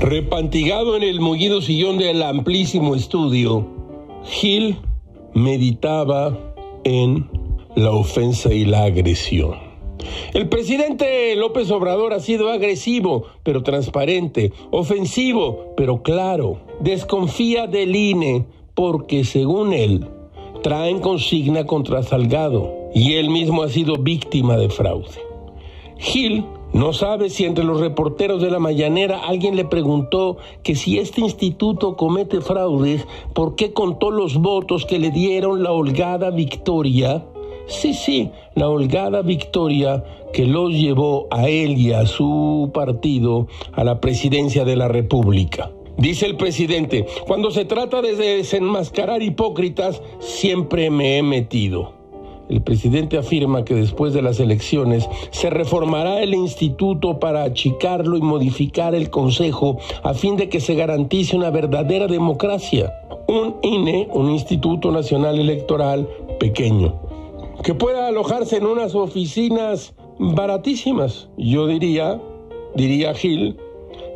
Repantigado en el mullido sillón del amplísimo estudio, Gil meditaba en la ofensa y la agresión. El presidente López Obrador ha sido agresivo, pero transparente, ofensivo, pero claro. Desconfía del INE porque, según él, traen consigna contra Salgado y él mismo ha sido víctima de fraude. Gil no sabe si entre los reporteros de la Mayanera alguien le preguntó que si este instituto comete fraudes, ¿por qué contó los votos que le dieron la holgada victoria? Sí, sí, la holgada victoria que los llevó a él y a su partido a la presidencia de la República. Dice el presidente, cuando se trata de desenmascarar hipócritas, siempre me he metido. El presidente afirma que después de las elecciones se reformará el instituto para achicarlo y modificar el Consejo a fin de que se garantice una verdadera democracia. Un INE, un Instituto Nacional Electoral pequeño, que pueda alojarse en unas oficinas baratísimas, yo diría, diría Gil,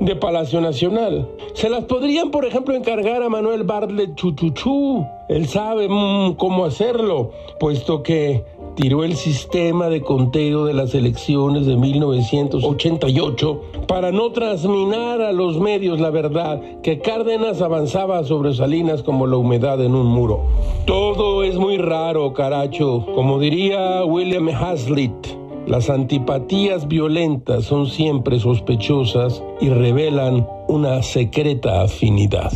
de Palacio Nacional. Se las podrían, por ejemplo, encargar a Manuel Bartlett Chuchuchú. Él sabe mm, cómo hacerlo, puesto que tiró el sistema de conteo de las elecciones de 1988 para no transminar a los medios la verdad que Cárdenas avanzaba sobre Salinas como la humedad en un muro. Todo es muy raro, caracho, como diría William Hazlitt. Las antipatías violentas son siempre sospechosas y revelan una secreta afinidad.